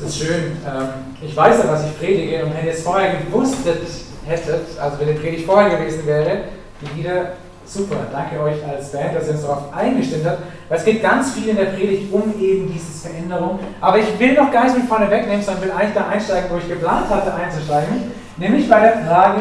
Das ist schön. Ähm, ich weiß ja, was ich predige und wenn ihr es vorher gewusst hättet, also wenn die Predigt vorher gewesen wäre, die wieder super. Danke euch als Band, dass ihr uns darauf eingestimmt habt, weil es geht ganz viel in der Predigt um eben diese Veränderung. Aber ich will noch gar nicht mit vorne wegnehmen, sondern will eigentlich da einsteigen, wo ich geplant hatte einzusteigen, nämlich bei der Frage,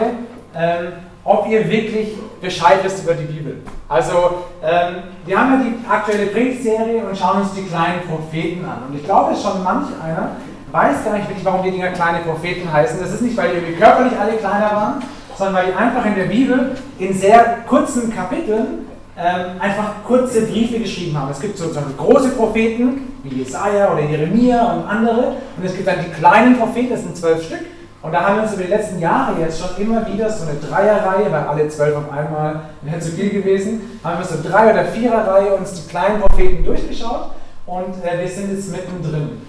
ähm, ob ihr wirklich Bescheid wisst über die Bibel. Also, ähm, wir haben ja die aktuelle Predigtserie und schauen uns die kleinen Propheten an. Und ich glaube, es schon manch einer weiß gar nicht wirklich, warum die Dinger kleine Propheten heißen. Das ist nicht, weil die körperlich alle kleiner waren, sondern weil die einfach in der Bibel in sehr kurzen Kapiteln ähm, einfach kurze Briefe geschrieben haben. Es gibt sozusagen große Propheten, wie Jesaja oder Jeremia und andere, und es gibt dann die kleinen Propheten, das sind zwölf Stück. Und da haben wir uns über die letzten Jahre jetzt schon immer wieder so eine Dreierreihe, weil alle zwölf auf einmal wäre zu viel gewesen, haben wir so Drei- oder Viererreihe uns die kleinen Propheten durchgeschaut und äh, wir sind jetzt mittendrin.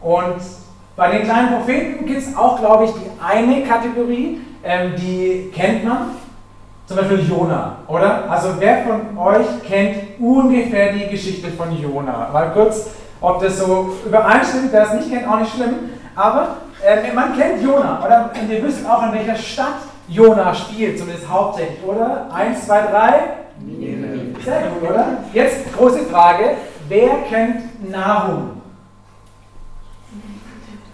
Und bei den kleinen Propheten gibt es auch, glaube ich, die eine Kategorie, ähm, die kennt man, zum Beispiel Jona, oder? Also wer von euch kennt ungefähr die Geschichte von Jona? Mal kurz, ob das so übereinstimmt, wer es nicht kennt, auch nicht schlimm. Aber äh, man kennt Jona, oder? Und ihr wisst auch, in welcher Stadt Jona spielt, zumindest hauptsächlich, oder? Eins, zwei, drei. Sehr gut, oder? Jetzt große Frage: Wer kennt Nahum?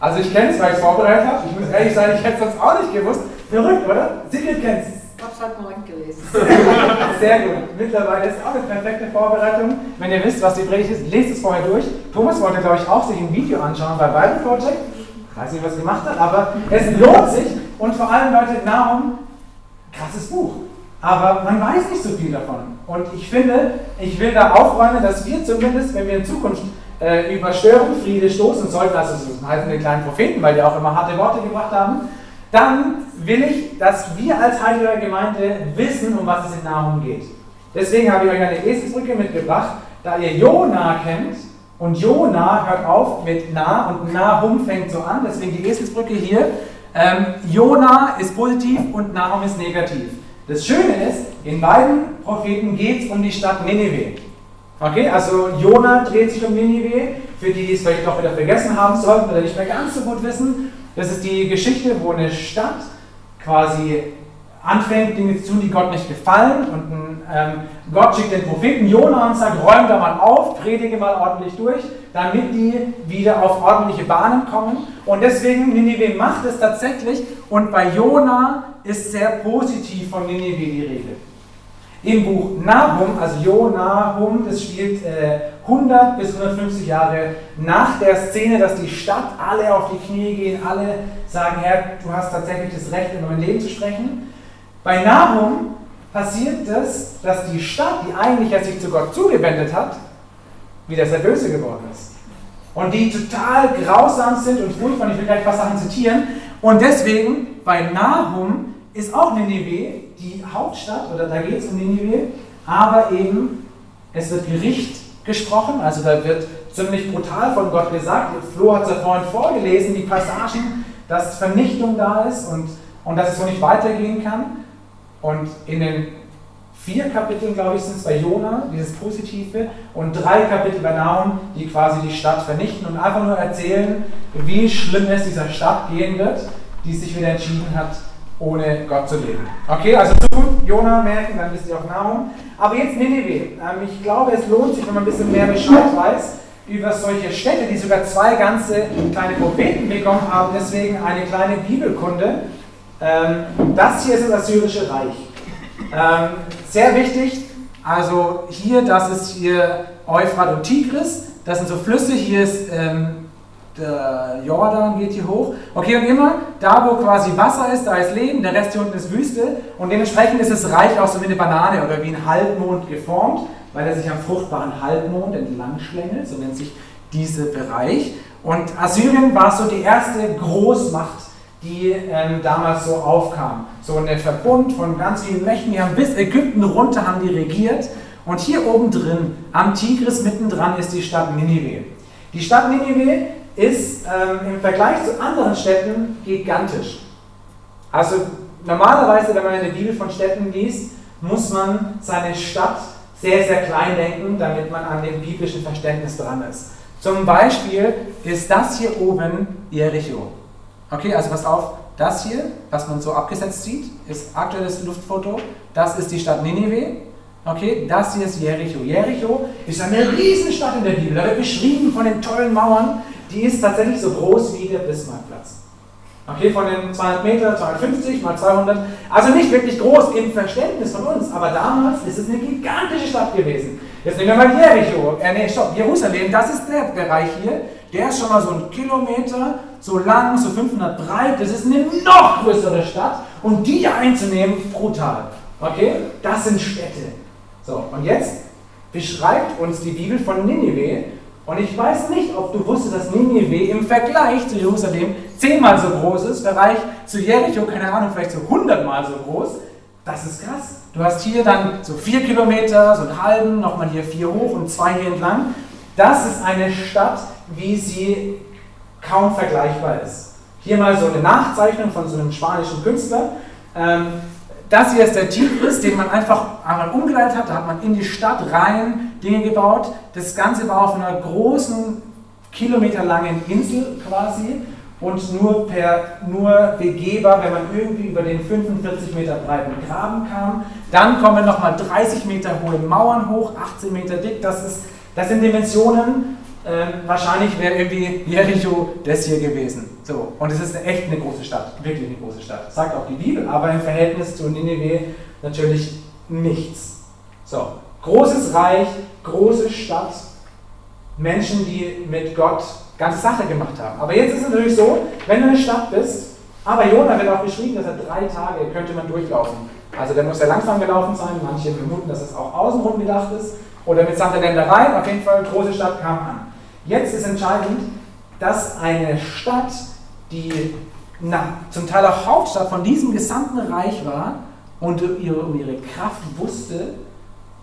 Also ich kenne es, weil ich es vorbereitet habe. Ich muss ehrlich sein, ich hätte es sonst auch nicht gewusst. Verrückt, oder? Sigrid kennt es. Ich habe es heute Morgen gelesen. Sehr gut. Mittlerweile ist auch eine perfekte Vorbereitung. Wenn ihr wisst, was die Predigt ist, lest es vorher durch. Thomas wollte, glaube ich, auch sich ein Video anschauen bei Bible Project. Ich weiß nicht, was er gemacht hat, aber es lohnt sich. Und vor allem, Leute, Nahrung, krasses Buch. Aber man weiß nicht so viel davon. Und ich finde, ich will da aufräumen, dass wir zumindest, wenn wir in Zukunft äh, über Störenfriede stoßen sollten, also so heißen die kleinen Propheten, weil die auch immer harte Worte gebracht haben, dann will ich, dass wir als Heilige Gemeinde wissen, um was es in Nahum geht. Deswegen habe ich euch eine Eselsbrücke mitgebracht, da ihr Jona kennt und Jona hört auf mit Na und Nahum fängt so an, deswegen die Eselsbrücke hier. Ähm, Jona ist positiv und Nahum ist negativ. Das Schöne ist, in beiden Propheten geht es um die Stadt Nineveh. Okay, also Jona dreht sich um Ninive, für die, die es vielleicht auch wieder vergessen haben sollten oder nicht mehr ganz so gut wissen. Das ist die Geschichte, wo eine Stadt quasi anfängt, Dinge zu tun, die Gott nicht gefallen. Und ähm, Gott schickt den Propheten Jona und sagt, räum da mal auf, predige mal ordentlich durch, damit die wieder auf ordentliche Bahnen kommen. Und deswegen, Ninive macht es tatsächlich. Und bei Jona ist sehr positiv von Ninive die Rede. Im Buch Nahum, also Jo Nahum, das spielt äh, 100 bis 150 Jahre nach der Szene, dass die Stadt alle auf die Knie gehen, alle sagen, Herr, du hast tatsächlich das Recht, in mein Leben zu sprechen. Bei Nahum passiert das, dass die Stadt, die eigentlich sich zu Gott zugewendet hat, wieder sehr böse geworden ist. Und die total grausam sind und furchtbar, ich will gleich ein paar Sachen zitieren. Und deswegen, bei Nahum ist auch Ninive die Hauptstadt, oder da geht es um Ninive, aber eben es wird Gericht gesprochen, also da wird ziemlich brutal von Gott gesagt. Flo hat es ja vorhin vorgelesen, die Passagen, dass Vernichtung da ist und, und dass es so nicht weitergehen kann. Und in den vier Kapiteln, glaube ich, sind es bei Jona, dieses Positive, und drei Kapitel bei Naum, die quasi die Stadt vernichten und einfach nur erzählen, wie schlimm es dieser Stadt gehen wird, die sich wieder entschieden hat, ohne Gott zu leben. Okay, also so gut Jona merken, dann wisst ihr auch Nahrung. Aber jetzt Nineveh. Ähm, ich glaube, es lohnt sich, wenn man ein bisschen mehr Bescheid weiß über solche Städte, die sogar zwei ganze kleine Propheten bekommen haben, deswegen eine kleine Bibelkunde. Ähm, das hier ist das Assyrische Reich. Ähm, sehr wichtig, also hier, das ist hier Euphrat und Tigris, das sind so Flüsse, hier ist der Jordan geht hier hoch. Okay, und immer da, wo quasi Wasser ist, da ist Leben, der Rest hier unten ist Wüste. Und dementsprechend ist das Reich auch so wie eine Banane oder wie ein Halbmond geformt, weil er sich am fruchtbaren Halbmond entlang schlängelt, so nennt sich dieser Bereich. Und Assyrien war so die erste Großmacht, die ähm, damals so aufkam. So ein Verbund von ganz vielen Mächten, die haben bis Ägypten runter haben die regiert. Und hier oben drin, am Tigris mittendran, ist die Stadt Ninive. Die Stadt Ninive ist ähm, im Vergleich zu anderen Städten gigantisch. Also normalerweise, wenn man eine Bibel von Städten liest, muss man seine Stadt sehr, sehr klein denken, damit man an dem biblischen Verständnis dran ist. Zum Beispiel ist das hier oben Jericho. Okay, also pass auf, das hier, was man so abgesetzt sieht, ist aktuelles Luftfoto. Das ist die Stadt Ninive. Okay, das hier ist Jericho. Jericho ist eine Riesenstadt in der Bibel. Da wird beschrieben von den tollen Mauern. Die ist tatsächlich so groß wie der Bismarckplatz. Okay, von den 200 Meter, 250 mal 200. Also nicht wirklich groß im Verständnis von uns, aber damals ist es eine gigantische Stadt gewesen. Jetzt nehmen wir mal Jericho, äh, nee, stopp, Jerusalem, das ist der Bereich hier. Der ist schon mal so ein Kilometer, so lang, so 500 breit. Das ist eine noch größere Stadt. Und die einzunehmen, brutal. Okay, das sind Städte. So, und jetzt beschreibt uns die Bibel von Ninive. Und ich weiß nicht, ob du wusstest, dass Ninive im Vergleich zu Jerusalem zehnmal so groß ist, Vergleich zu Jericho, keine Ahnung, vielleicht so hundertmal so groß. Das ist krass. Du hast hier dann so vier Kilometer, so einen halben, nochmal hier vier hoch und zwei hier entlang. Das ist eine Stadt, wie sie kaum vergleichbar ist. Hier mal so eine Nachzeichnung von so einem spanischen Künstler. Ähm, das hier ist der Tigris, den man einfach einmal umgeleitet hat. Da hat man in die Stadt rein Dinge gebaut. Das Ganze war auf einer großen, kilometerlangen Insel quasi und nur, per, nur begehbar, wenn man irgendwie über den 45 Meter breiten Graben kam. Dann kommen nochmal 30 Meter hohe Mauern hoch, 18 Meter dick. Das, ist, das sind Dimensionen. Ähm, wahrscheinlich wäre irgendwie Jericho das hier gewesen. So, und es ist echt eine große Stadt, wirklich eine große Stadt. Sagt auch die Bibel, aber im Verhältnis zu Nineveh natürlich nichts. So, großes Reich, große Stadt, Menschen, die mit Gott ganze Sache gemacht haben. Aber jetzt ist es natürlich so, wenn du eine Stadt bist, aber Jona wird auch beschrieben, dass er drei Tage könnte man durchlaufen. Also der muss sehr langsam gelaufen sein, manche vermuten, dass es auch außenrum gedacht ist oder mit samt Ländereien, auf jeden Fall, große Stadt kam an. Jetzt ist entscheidend, dass eine Stadt, die na, zum Teil auch Hauptstadt von diesem gesamten Reich war und um ihre Kraft wusste,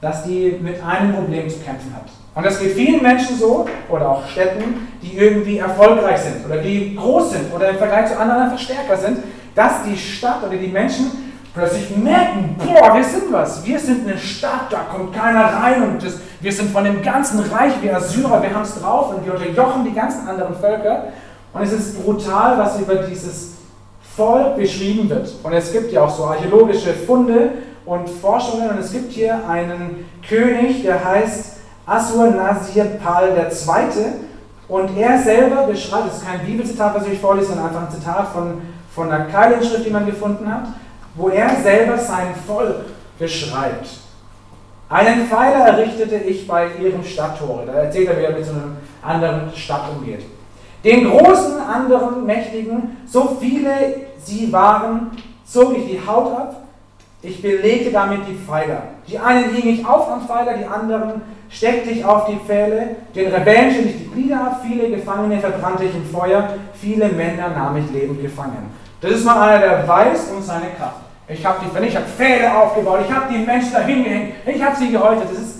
dass die mit einem Problem zu kämpfen hat. Und das geht vielen Menschen so, oder auch Städten, die irgendwie erfolgreich sind oder die groß sind oder im Vergleich zu anderen einfach stärker sind, dass die Stadt oder die Menschen plötzlich merken, boah, wir sind was, wir sind eine Stadt, da kommt keiner rein und das, wir sind von dem ganzen Reich wie Assyrer, wir haben es drauf und wir unterjochen die ganzen anderen Völker. Und es ist brutal, was über dieses Volk beschrieben wird. Und es gibt ja auch so archäologische Funde und Forschungen und es gibt hier einen König, der heißt Assur-Nasir-Pal II. Und er selber beschreibt, das ist kein Bibelzitat, was ich vorlese, sondern einfach ein Zitat von, von einer Keilenschrift, die man gefunden hat, wo er selber sein Volk beschreibt. Einen Pfeiler errichtete ich bei ihrem Stadttore. Da erzählt er, wie er mit so einer anderen Stadt umgeht. Den großen anderen Mächtigen, so viele sie waren, zog ich die Haut ab. Ich belegte damit die Pfeiler. Die einen hing ich auf am Pfeiler, die anderen steckte ich auf die Pfähle, den Rebellen schnitt ich die Glieder viele Gefangene verbrannte ich im Feuer, viele Männer nahm ich lebend gefangen. Das ist mal einer, der weiß um seine Kraft. Ich habe die, ich habe Pfähle aufgebaut, ich habe die Menschen da hingehängt, ich habe sie gehäutet. Das ist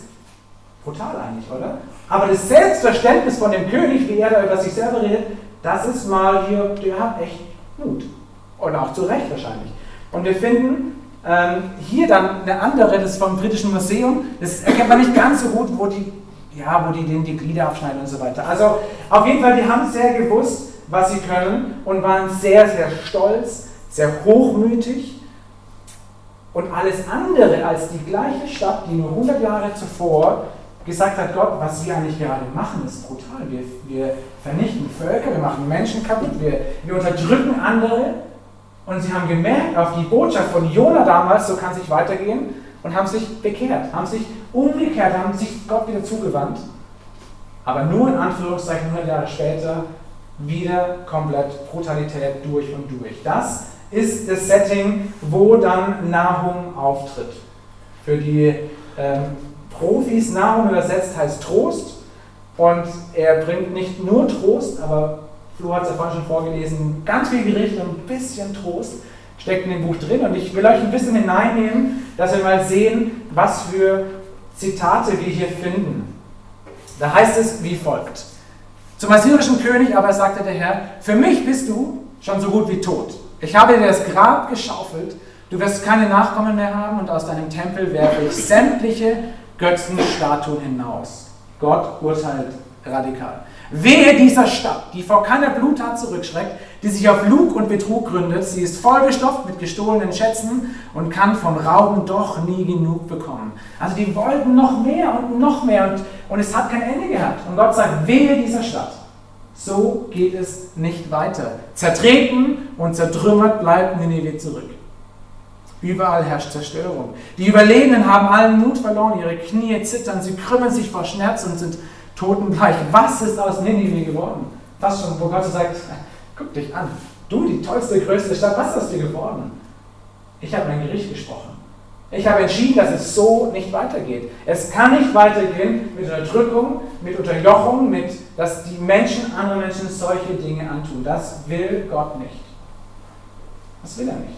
brutal eigentlich, oder? Aber das Selbstverständnis von dem König, wie er da über sich selber redet, das ist mal hier, der hat echt Mut. Und auch zu Recht wahrscheinlich. Und wir finden ähm, hier dann eine andere, das ist vom Britischen Museum, das erkennt man nicht ganz so gut, wo die, ja, wo die denen die Glieder abschneiden und so weiter. Also auf jeden Fall, die haben sehr gewusst, was sie können und waren sehr, sehr stolz, sehr hochmütig. Und alles andere als die gleiche Stadt, die nur 100 Jahre zuvor gesagt hat, Gott, was wir eigentlich gerade machen, ist brutal. Wir, wir vernichten Völker, wir machen Menschen kaputt, wir, wir unterdrücken andere und sie haben gemerkt auf die Botschaft von Jona damals, so kann es nicht weitergehen, und haben sich bekehrt, haben sich umgekehrt, haben sich Gott wieder zugewandt. Aber nur in Anführungszeichen 100 Jahre später wieder komplett Brutalität durch und durch. Das ist das Setting, wo dann Nahum auftritt. Für die ähm, Profis, Nahum übersetzt heißt Trost. Und er bringt nicht nur Trost, aber Flo hat es ja vorhin schon vorgelesen, ganz viel Gericht und ein bisschen Trost steckt in dem Buch drin. Und ich will euch ein bisschen hineinnehmen, dass wir mal sehen, was für Zitate wir hier finden. Da heißt es wie folgt. Zum assyrischen König aber sagte der Herr, für mich bist du schon so gut wie tot. Ich habe dir das Grab geschaufelt, du wirst keine Nachkommen mehr haben und aus deinem Tempel werfe ich sämtliche Götzenstatuen hinaus. Gott urteilt radikal. Wehe dieser Stadt, die vor keiner Bluttat zurückschreckt, die sich auf Lug und Betrug gründet. Sie ist vollgestopft mit gestohlenen Schätzen und kann vom Rauben doch nie genug bekommen. Also die wollten noch mehr und noch mehr und, und es hat kein Ende gehabt. Und Gott sagt, wehe dieser Stadt. So geht es nicht weiter. Zertreten und zertrümmert bleibt Nineveh zurück. Überall herrscht Zerstörung. Die Überlebenden haben allen Mut verloren, ihre Knie zittern, sie krümmen sich vor Schmerz und sind totenbleich. Was ist aus Nineveh geworden? Das schon, wo Gott sagt, guck dich an, du, die tollste, größte Stadt, was ist aus dir geworden? Ich habe mein Gericht gesprochen. Ich habe entschieden, dass es so nicht weitergeht. Es kann nicht weitergehen mit Unterdrückung, mit Unterjochung, mit, dass die Menschen, andere Menschen solche Dinge antun. Das will Gott nicht. Das will er nicht.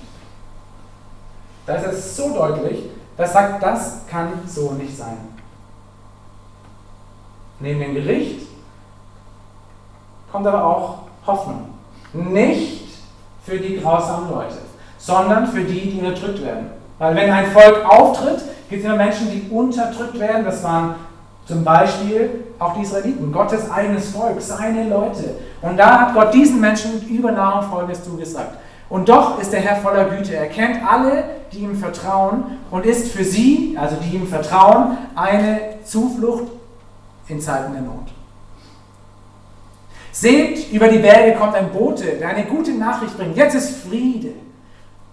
Da ist es so deutlich, dass sagt, das kann so nicht sein. Neben dem Gericht kommt aber auch Hoffnung. Nicht für die grausamen Leute, sondern für die, die unterdrückt werden. Weil wenn ein Volk auftritt, gibt es immer Menschen, die unterdrückt werden. Das waren zum Beispiel auch die Israeliten, Gottes eigenes Volk, seine Leute. Und da hat Gott diesen Menschen über Nahrung Folgendes zugesagt. Und doch ist der Herr voller Güte. Er kennt alle, die ihm vertrauen und ist für sie, also die ihm vertrauen, eine Zuflucht in Zeiten der Not. Seht, über die Berge kommt ein Bote, der eine gute Nachricht bringt. Jetzt ist Friede.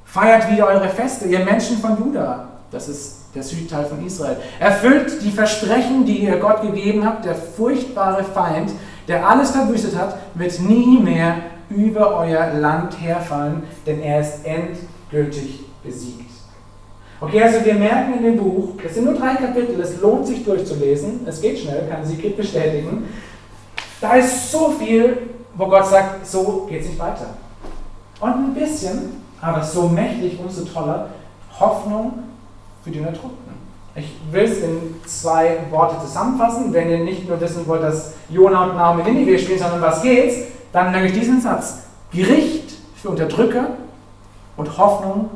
Feiert wieder eure Feste, ihr Menschen von Juda. Das ist der Südteil von Israel. Erfüllt die Versprechen, die ihr Gott gegeben habt. Der furchtbare Feind, der alles verwüstet hat, wird nie mehr über euer Land herfallen, denn er ist endgültig besiegt. Okay, also wir merken in dem Buch, es sind nur drei Kapitel, es lohnt sich durchzulesen, es geht schnell, kann Sigrid bestätigen. Da ist so viel, wo Gott sagt, so geht es nicht weiter. Und ein bisschen, aber so mächtig, umso toller, Hoffnung für die Unterdrückten. Ich will es in zwei Worte zusammenfassen. Wenn ihr nicht nur wissen wollt, dass Jona und Naomi Ninive spielen, sondern was geht's, dann nenne ich diesen Satz. Gericht für Unterdrücker und Hoffnung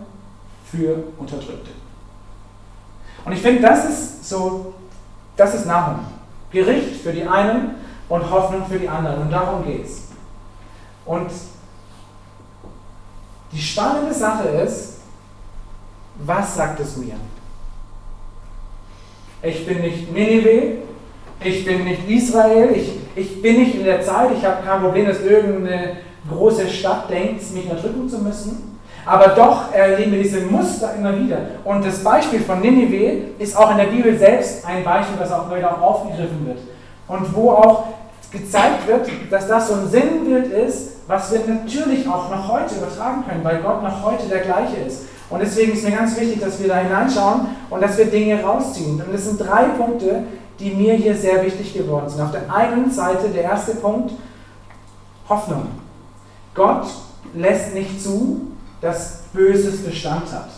für Unterdrückte. Und ich finde, das ist so, das ist Nahum. Gericht für die einen und Hoffnung für die anderen. Und darum geht es. Und die spannende Sache ist, was sagt es mir? Ich bin nicht Nineveh, ich bin nicht Israel, ich, ich bin nicht in der Zeit, ich habe kein Problem, dass irgendeine große Stadt denkt, mich erdrücken zu müssen. Aber doch erleben wir diese Muster immer wieder. Und das Beispiel von Ninive ist auch in der Bibel selbst ein Beispiel, das auch wieder aufgegriffen wird. Und wo auch gezeigt wird, dass das so ein Sinnbild ist, was wir natürlich auch noch heute übertragen können, weil Gott noch heute der gleiche ist. Und deswegen ist mir ganz wichtig, dass wir da hineinschauen und dass wir Dinge rausziehen. Und es sind drei Punkte, die mir hier sehr wichtig geworden sind. Auf der einen Seite der erste Punkt, Hoffnung. Gott lässt nicht zu, dass Böses Bestand hat.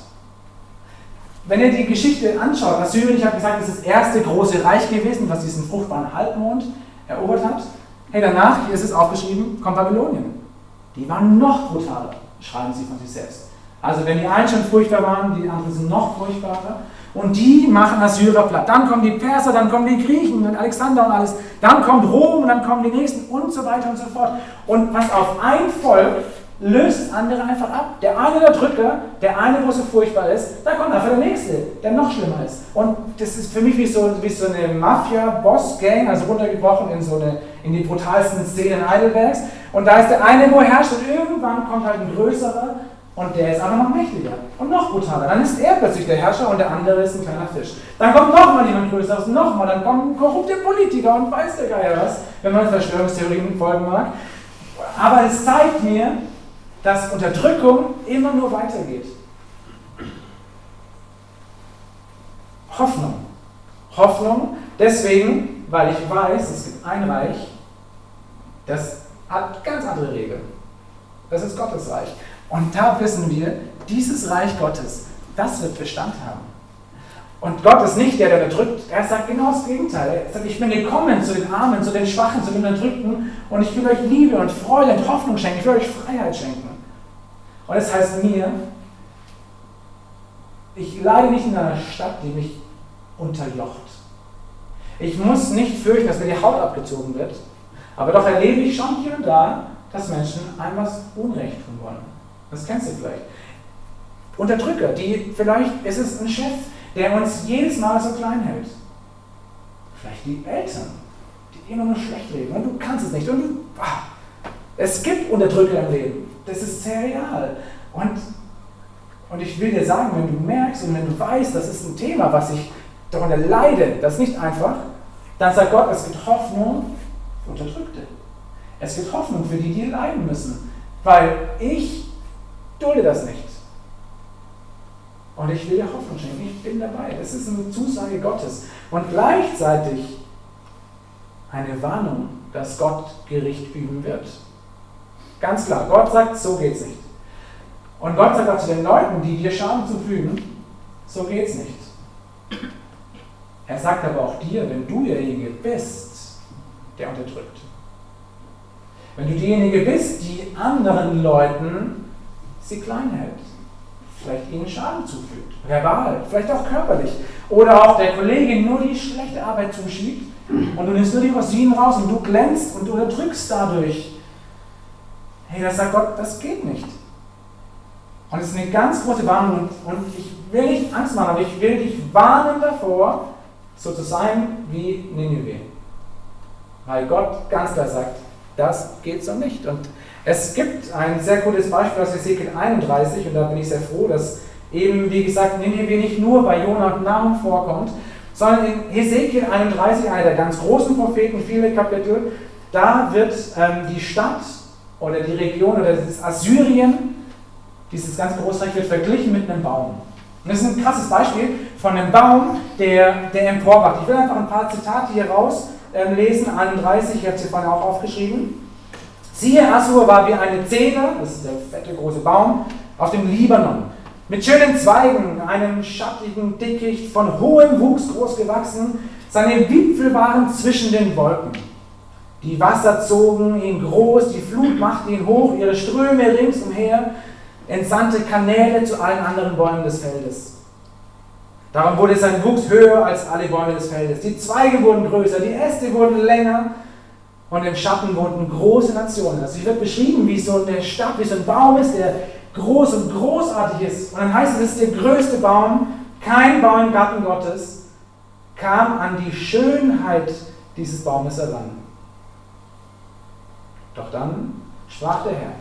Wenn ihr die Geschichte anschaut, Assyrien, ich habe gesagt, es ist das erste große Reich gewesen, was diesen fruchtbaren Halbmond erobert hat. Hey, danach, hier ist es aufgeschrieben, kommt Babylonien. Die waren noch brutaler, schreiben sie von sich selbst. Also wenn die einen schon furchtbar waren, die anderen sind noch furchtbarer. Und die machen Assyrer platt. Dann kommen die Perser, dann kommen die Griechen und Alexander und alles. Dann kommt Rom und dann kommen die nächsten und so weiter und so fort. Und was auf ein Volk löst andere einfach ab. Der eine der Drücker, der eine, wo so furchtbar ist, da kommt einfach der nächste, der noch schlimmer ist. Und das ist für mich wie so, wie so eine Mafia-Boss-Gang, also runtergebrochen in so eine, in die brutalsten Szenen Heidelbergs. Und da ist der eine, wo er herrscht und irgendwann kommt halt ein größerer und der ist aber noch mächtiger und noch brutaler. Dann ist er plötzlich der Herrscher und der andere ist ein kleiner Fisch. Dann kommt nochmal jemand Größeres, nochmal, dann kommen korrupte Politiker und weiß der Geier was, wenn man Verschwörungstheorien folgen mag. Aber es zeigt mir, dass Unterdrückung immer nur weitergeht. Hoffnung. Hoffnung, deswegen, weil ich weiß, es gibt ein Reich, das hat ganz andere Regeln. Das ist Gottes Reich. Und da wissen wir, dieses Reich Gottes, das wird Bestand haben. Und Gott ist nicht der, der unterdrückt. Er sagt genau das Gegenteil. Er sagt, ich bin gekommen zu den Armen, zu den Schwachen, zu den Unterdrückten und ich will euch Liebe und Freude und Hoffnung schenken. Ich will euch Freiheit schenken. Und es das heißt mir, ich leide nicht in einer Stadt, die mich unterjocht. Ich muss nicht fürchten, dass mir die Haut abgezogen wird, Aber doch erlebe ich schon hier und da, dass Menschen einem was Unrecht tun wollen. Das kennst du vielleicht. Unterdrücker, die vielleicht ist es ein Chef, der uns jedes Mal so klein hält. Vielleicht die Eltern, die immer nur schlecht reden und du kannst es nicht. Und du, ah, es gibt Unterdrücker im Leben. Das ist sehr real. Und, und ich will dir sagen, wenn du merkst und wenn du weißt, das ist ein Thema, was ich darunter leide, das ist nicht einfach, dann sagt Gott, es gibt Hoffnung für Unterdrückte. Es gibt Hoffnung für die, die leiden müssen. Weil ich dulde das nicht. Und ich will dir Hoffnung schenken. Ich bin dabei. Das ist eine Zusage Gottes. Und gleichzeitig eine Warnung, dass Gott Gericht üben wird. Ganz klar. Gott sagt, so geht's nicht. Und Gott sagt auch zu den Leuten, die dir Schaden zufügen, so geht's nicht. Er sagt aber auch dir, wenn du derjenige bist, der unterdrückt. Wenn du diejenige bist, die anderen Leuten sie klein hält, vielleicht ihnen Schaden zufügt, verbal, vielleicht auch körperlich, oder auch der Kollegin nur die schlechte Arbeit zuschiebt und du nimmst nur die Rosinen raus und du glänzt und du unterdrückst dadurch. Hey, das sagt Gott, das geht nicht. Und es ist eine ganz große Warnung und ich will nicht Angst machen, aber ich will dich warnen davor, so zu sein wie Nineveh. Weil Gott ganz klar sagt, das geht so nicht. Und es gibt ein sehr gutes Beispiel aus Ezekiel 31 und da bin ich sehr froh, dass eben, wie gesagt, Nineveh nicht nur bei Jonah und Nahum vorkommt, sondern in Ezekiel 31, einer der ganz großen Propheten, viele Kapitel, da wird ähm, die Stadt oder die Region oder das Assyrien, dieses ganze Großreich wird verglichen mit einem Baum. Und das ist ein krasses Beispiel von einem Baum, der, der emporwacht. Ich will einfach ein paar Zitate hier rauslesen, ähm, 31, ich habe sie vorhin auch aufgeschrieben. Siehe, Assur war wie eine Zeder, das ist der fette große Baum, auf dem Libanon. Mit schönen Zweigen, einem schattigen Dickicht, von hohem Wuchs groß gewachsen. Seine Wipfel waren zwischen den Wolken. Die Wasser zogen ihn groß, die Flut machte ihn hoch, ihre Ströme ringsumher entsandte Kanäle zu allen anderen Bäumen des Feldes. Darum wurde sein Wuchs höher als alle Bäume des Feldes. Die Zweige wurden größer, die Äste wurden länger und im Schatten wohnten große Nationen. Also hier wird beschrieben, wie so eine Stadt, wie so ein Baum ist, der groß und großartig ist. Und dann heißt es, es ist der größte Baum, kein Baum im Garten Gottes kam an die Schönheit dieses Baumes heran. Doch dann sprach der Herr,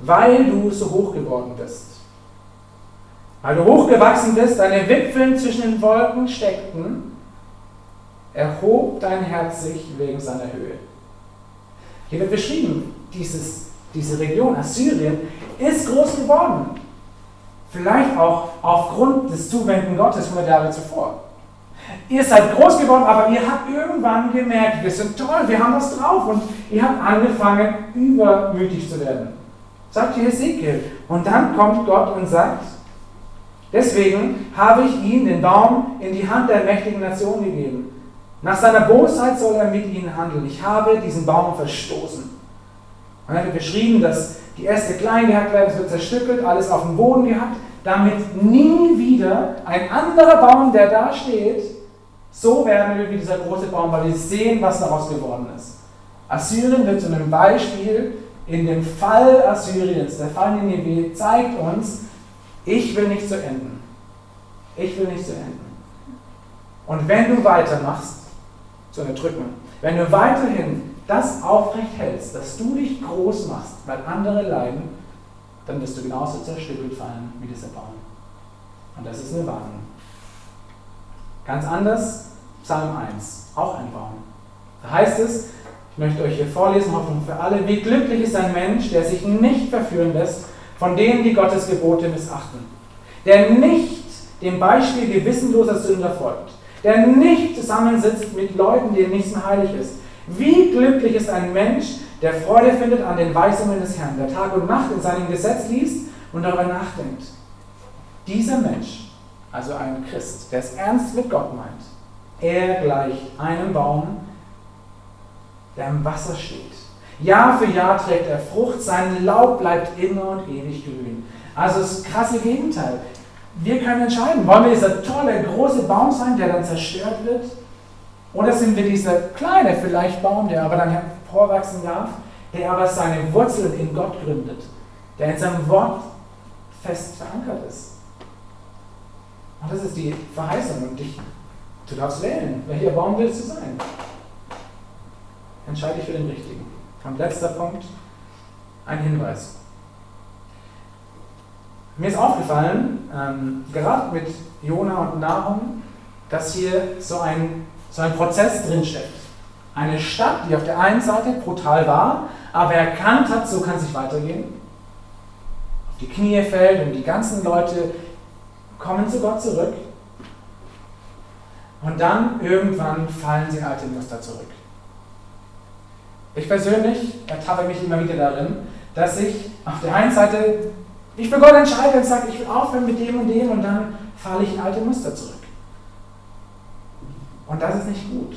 weil du so hoch geworden bist, weil du hochgewachsen bist, deine Wipfeln zwischen den Wolken steckten, erhob dein Herz sich wegen seiner Höhe. Hier wird beschrieben, dieses, diese Region Assyrien ist groß geworden. Vielleicht auch aufgrund des Zuwenden Gottes 100 Jahre zuvor. Ihr seid groß geworden, aber ihr habt irgendwann gemerkt, wir sind toll, wir haben was drauf und ihr habt angefangen, übermütig zu werden. Sagt hier Ezekiel. Und dann kommt Gott und sagt, deswegen habe ich ihm den Baum in die Hand der mächtigen Nation gegeben nach seiner Bosheit soll er mit ihnen handeln. Ich habe diesen Baum verstoßen. Und dann wird beschrieben, dass die Äste klein gehackt werden, es wird zerstückelt, alles auf dem Boden gehabt, damit nie wieder ein anderer Baum, der da steht, so werden wir wie dieser große Baum, weil wir sehen, was daraus geworden ist. Assyrien wird zu einem Beispiel in dem Fall Assyriens. Der Fall Nineveh zeigt uns, ich will nicht zu enden. Ich will nicht zu enden. Und wenn du weitermachst, zu erdrücken. Wenn du weiterhin das aufrecht hältst, dass du dich groß machst, weil andere leiden, dann wirst du genauso zerstückelt fallen wie dieser Baum. Und das ist eine Warnung. Ganz anders, Psalm 1, auch ein Baum. Da heißt es, ich möchte euch hier vorlesen, Hoffnung für alle, wie glücklich ist ein Mensch, der sich nicht verführen lässt von denen, die Gottes Gebote missachten, der nicht dem Beispiel gewissenloser Sünder folgt, der nicht zusammensitzt mit Leuten, denen nichts mehr heilig ist. Wie glücklich ist ein Mensch, der Freude findet an den Weisungen des Herrn, der Tag und Nacht in seinem Gesetz liest und darüber nachdenkt. Dieser Mensch, also ein Christ, der es ernst mit Gott meint, er gleicht einem Baum, der im Wasser steht. Jahr für Jahr trägt er Frucht, sein Laub bleibt immer und ewig grün. Also das krasse Gegenteil. Wir können entscheiden, wollen wir dieser tolle, große Baum sein, der dann zerstört wird? Oder sind wir dieser kleine, vielleicht Baum, der aber dann emporwachsen darf, der aber seine Wurzeln in Gott gründet, der in seinem Wort fest verankert ist. Und das ist die Verheißung. Und dich, du darfst wählen, welcher Baum willst du sein? Entscheide dich für den richtigen. Und letzter Punkt, ein Hinweis. Mir ist aufgefallen, ähm, gerade mit Jona und Nahum, dass hier so ein, so ein Prozess drinsteckt. Eine Stadt, die auf der einen Seite brutal war, aber erkannt hat, so kann es nicht weitergehen. Auf die Knie fällt und die ganzen Leute kommen zu Gott zurück. Und dann irgendwann fallen sie in alte Muster zurück. Ich persönlich ertappe mich immer wieder darin, dass ich auf der einen Seite ich für Gott entscheide und sage, ich will aufhören mit dem und dem und dann falle ich in alte Muster zurück. Und das ist nicht gut.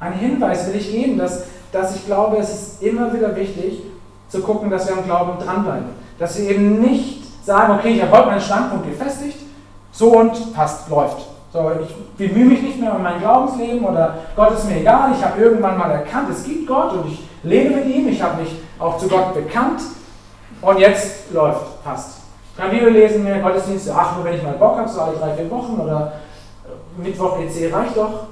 Ein Hinweis will ich geben, dass, dass ich glaube, es ist immer wieder wichtig zu gucken, dass wir am Glauben dranbleiben. Dass wir eben nicht sagen, okay, ich habe heute meinen Standpunkt gefestigt, so und passt, läuft. So, ich bemühe mich nicht mehr um mein Glaubensleben oder Gott ist mir egal, ich habe irgendwann mal erkannt, es gibt Gott und ich lebe mit ihm, ich habe mich auch zu Gott bekannt und jetzt läuft, passt. Kann Bibel lesen, mehr Gottesdienste, ach, nur wenn ich mal Bock habe, so alle drei, vier Wochen oder Mittwoch EC reicht doch.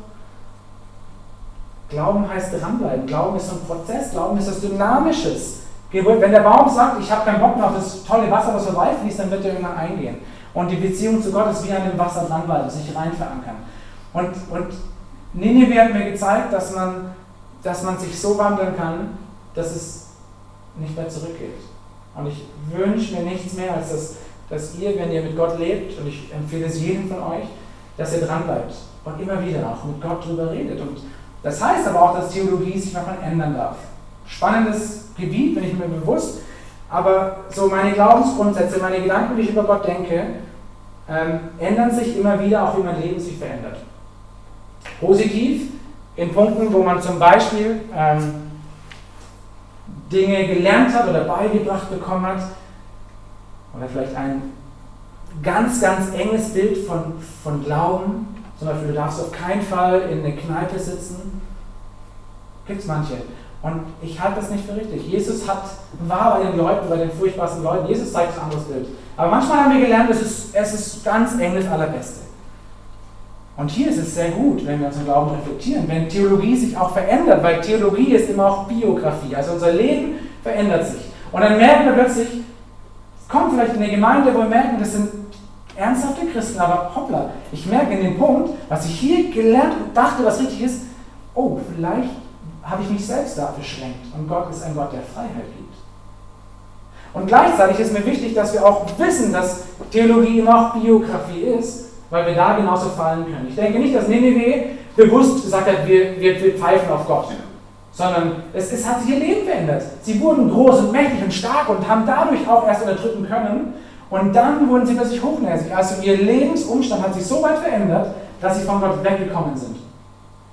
Glauben heißt dranbleiben. Glauben ist ein Prozess. Glauben ist was Dynamisches. Wenn der Baum sagt, ich habe keinen Bock mehr auf das tolle Wasser, was vorbeifließt, dann wird er irgendwann eingehen. Und die Beziehung zu Gott ist wie an dem Wasser dranbleiben, sich rein verankern. Und, und Nineveh hat mir gezeigt, dass man, dass man sich so wandeln kann, dass es nicht mehr zurückgeht. Und ich wünsche mir nichts mehr, als dass, dass ihr, wenn ihr mit Gott lebt, und ich empfehle es jedem von euch, dass ihr dranbleibt und immer wieder auch mit Gott drüber redet. Und das heißt aber auch, dass Theologie sich manchmal ändern darf. Spannendes Gebiet, bin ich mir bewusst, aber so meine Glaubensgrundsätze, meine Gedanken, wie ich über Gott denke, ähm, ändern sich immer wieder, auch wie mein Leben sich verändert. Positiv in Punkten, wo man zum Beispiel ähm, Dinge gelernt hat oder beigebracht bekommen hat, oder vielleicht ein ganz, ganz enges Bild von, von Glauben, zum Beispiel, du darfst auf keinen Fall in eine Kneipe sitzen. Gibt es manche. Und ich halte das nicht für richtig. Jesus hat, war bei den Leuten, bei den furchtbarsten Leuten. Jesus zeigt ein anderes Bild. Aber manchmal haben wir gelernt, es ist, es ist ganz eng das Allerbeste. Und hier ist es sehr gut, wenn wir unseren Glauben reflektieren, wenn Theologie sich auch verändert, weil Theologie ist immer auch Biografie. Also unser Leben verändert sich. Und dann merken wir plötzlich, es kommt vielleicht in eine Gemeinde, wo wir merken, das sind ernsthafte Christen, aber hoppla, ich merke in dem Punkt, was ich hier gelernt und dachte, was richtig ist, oh, vielleicht habe ich mich selbst da beschränkt und Gott ist ein Gott, der Freiheit gibt. Und gleichzeitig ist mir wichtig, dass wir auch wissen, dass Theologie auch Biografie ist, weil wir da genauso fallen können. Ich denke nicht, dass Nineveh bewusst gesagt hat, wir, wir, wir pfeifen auf Gott, sondern es, es hat sich ihr Leben verändert. Sie wurden groß und mächtig und stark und haben dadurch auch erst unterdrücken können. Und dann wurden sie plötzlich hochnäsig. Also ihr Lebensumstand hat sich so weit verändert, dass sie von Gott weggekommen sind.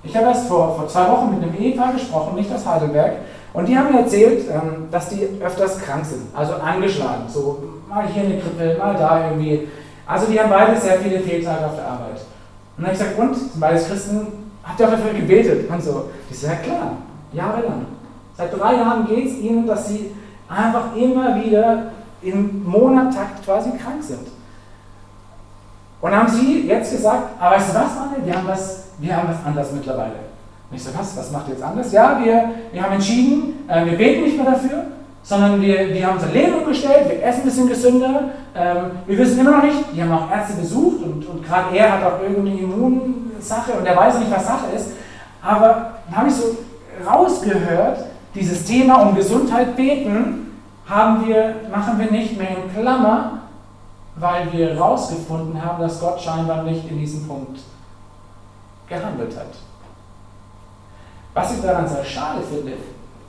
Ich habe erst vor, vor zwei Wochen mit einem Ehepaar gesprochen, nicht aus Heidelberg, und die haben mir erzählt, ähm, dass die öfters krank sind, also angeschlagen. So mal hier eine Grippe, mal da irgendwie. Also die haben beide sehr viele Fehltage auf der Arbeit. Und dann habe ich gesagt, und, sind beides Christen, habt ihr auch dafür gebetet? Und so, die sagen, ja klar, jahrelang. Seit drei Jahren geht es ihnen, dass sie einfach immer wieder im Monattakt quasi krank sind. Und haben sie jetzt gesagt, aber weißt du was, Mann, wir haben was, wir haben was anderes mittlerweile. Und ich so, was, was macht ihr jetzt anders? Ja, wir, wir haben entschieden, äh, wir beten nicht mehr dafür, sondern wir, wir haben unser Leben umgestellt, wir essen ein bisschen gesünder. Ähm, wir wissen immer noch nicht, die haben auch Ärzte besucht und, und gerade er hat auch irgendeine Immunsache und er weiß nicht, was Sache ist. Aber dann habe ich so rausgehört, dieses Thema um Gesundheit beten, haben wir, machen wir nicht mehr in Klammer, weil wir herausgefunden haben, dass Gott scheinbar nicht in diesem Punkt gehandelt hat. Was ich daran sehr schade finde,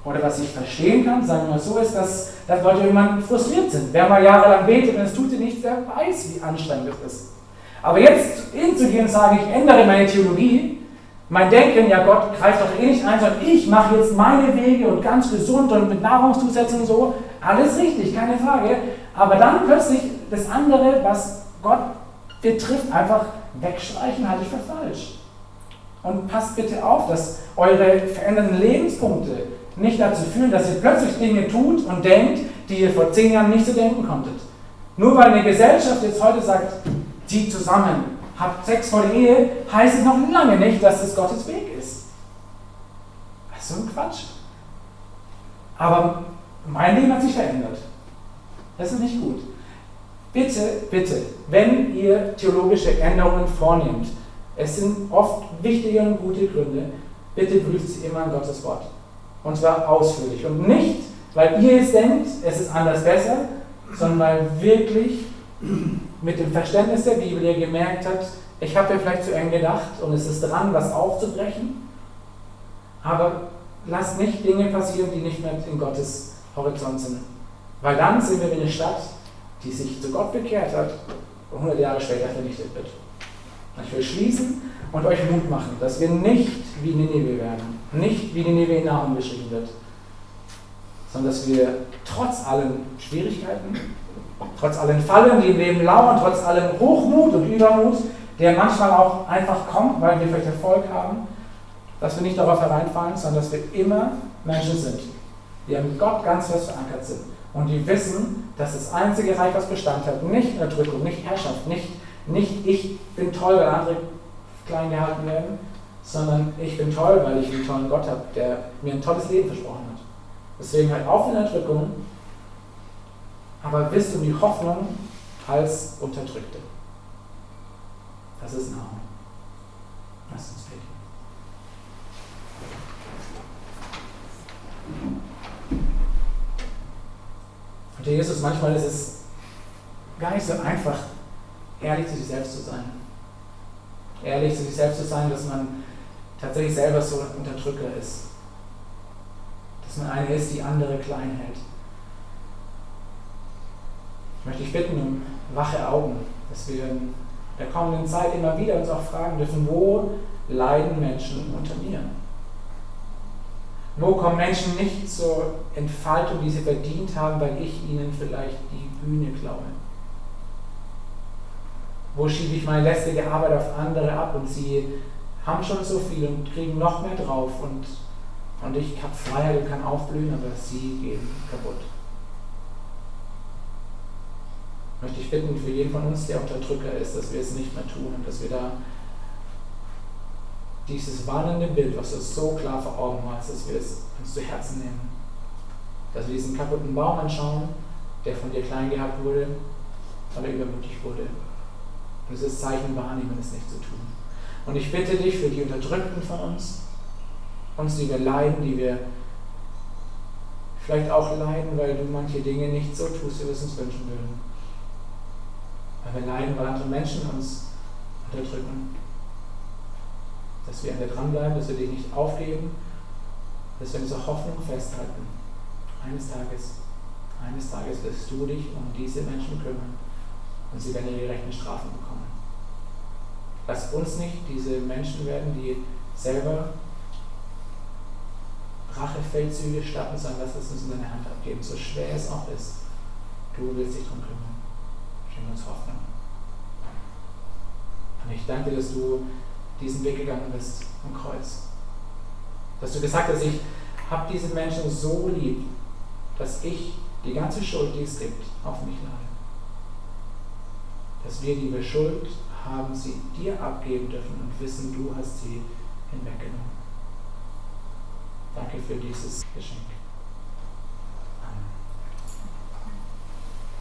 oder was ich verstehen kann, sagen wir mal so, ist, dass, dass Leute irgendwann frustriert sind. Wer mal jahrelang betet und es tut sie nichts, der weiß, wie anstrengend es ist. Aber jetzt hinzugehen und sagen, ich ändere meine Theologie, mein Denken, ja Gott greift doch eh nicht ein, sondern ich mache jetzt meine Wege und ganz gesund und mit Nahrungszusätzen und so, alles richtig, keine Frage. Aber dann plötzlich das andere, was Gott betrifft, einfach wegstreichen, halte ich für falsch. Und passt bitte auf, dass eure veränderten Lebenspunkte nicht dazu führen, dass ihr plötzlich Dinge tut und denkt, die ihr vor zehn Jahren nicht so denken konntet. Nur weil eine Gesellschaft jetzt heute sagt, zieht zusammen, habt Sex vor der Ehe, heißt es noch lange nicht, dass es Gottes Weg ist. Das ist so ein Quatsch. Aber mein Leben hat sich verändert. Das ist nicht gut. Bitte, bitte, wenn ihr theologische Änderungen vornehmt, es sind oft wichtige und gute Gründe, bitte prüft sie immer in Gottes Wort. Und zwar ausführlich. Und nicht, weil ihr es denkt, es ist anders besser, sondern weil wirklich mit dem Verständnis der Bibel ihr gemerkt habt, ich habe ja vielleicht zu eng gedacht und es ist dran, was aufzubrechen. Aber lasst nicht Dinge passieren, die nicht mehr in Gottes Horizont sind. Weil dann sind wir wie eine Stadt, die sich zu Gott bekehrt hat und 100 Jahre später vernichtet wird. Ich will schließen und euch Mut machen, dass wir nicht wie Nineveh werden, nicht wie Nineveh in Nahum beschrieben wird, sondern dass wir trotz allen Schwierigkeiten, trotz allen Fallen, die im Leben lauern, trotz allem Hochmut und Übermut, der manchmal auch einfach kommt, weil wir vielleicht Erfolg haben, dass wir nicht darauf hereinfallen, sondern dass wir immer Menschen sind, die an Gott ganz fest verankert sind und die wissen, dass das einzige Reich, was Bestand hat, nicht Erdrückung, nicht Herrschaft, nicht, nicht ich bin toll, weil andere klein gehalten werden, sondern ich bin toll, weil ich einen tollen Gott habe, der mir ein tolles Leben versprochen hat. Deswegen halt auch in Erdrückung, aber wisst um die Hoffnung als Unterdrückte. Das ist Namen. Lass uns beten. Und Jesus, manchmal ist es gar nicht so einfach, ehrlich zu sich selbst zu sein. Ehrlich zu sich selbst zu sein, dass man tatsächlich selber so ein Unterdrücker ist. Dass man eine ist, die andere klein hält. Ich möchte dich bitten um wache Augen, dass wir in der kommenden Zeit immer wieder uns auch fragen dürfen, wo leiden Menschen unter mir? Wo kommen Menschen nicht zur Entfaltung, die sie verdient haben, weil ich ihnen vielleicht die Bühne klaue? Wo schiebe ich meine lästige Arbeit auf andere ab und sie haben schon so viel und kriegen noch mehr drauf und, und ich habe Freiheit und kann aufblühen, aber sie gehen kaputt. Möchte ich bitten für jeden von uns, der Unterdrücker ist, dass wir es nicht mehr tun und dass wir da dieses warnende Bild, was du so klar vor Augen hast, dass wir es uns zu Herzen nehmen. Dass wir diesen kaputten Baum anschauen, der von dir klein gehabt wurde, weil er übermütig wurde und dieses Zeichen wahrnehmen, es nicht zu tun. Und ich bitte dich für die Unterdrückten von uns, uns, die wir leiden, die wir vielleicht auch leiden, weil du manche Dinge nicht so tust, wie wir es uns wünschen würden. Weil wir leiden, weil andere Menschen uns unterdrücken. Dass wir an dir dranbleiben, dass wir dich nicht aufgeben, dass wir dieser Hoffnung festhalten. Eines Tages, eines Tages wirst du dich um diese Menschen kümmern und sie werden ihre gerechten Strafen bekommen. Lass uns nicht diese Menschen werden, die selber Rachefeldzüge starten, sondern lass es uns in deine Hand abgeben, so schwer es auch ist. Du willst dich darum kümmern. Schenk uns Hoffnung. Und ich danke dass du diesen Weg gegangen bist am Kreuz. Dass du gesagt hast, ich habe diese Menschen so lieb, dass ich die ganze Schuld, die es gibt, auf mich lade. Dass wir, die wir Schuld haben, sie dir abgeben dürfen und wissen, du hast sie hinweggenommen. Danke für dieses Geschenk.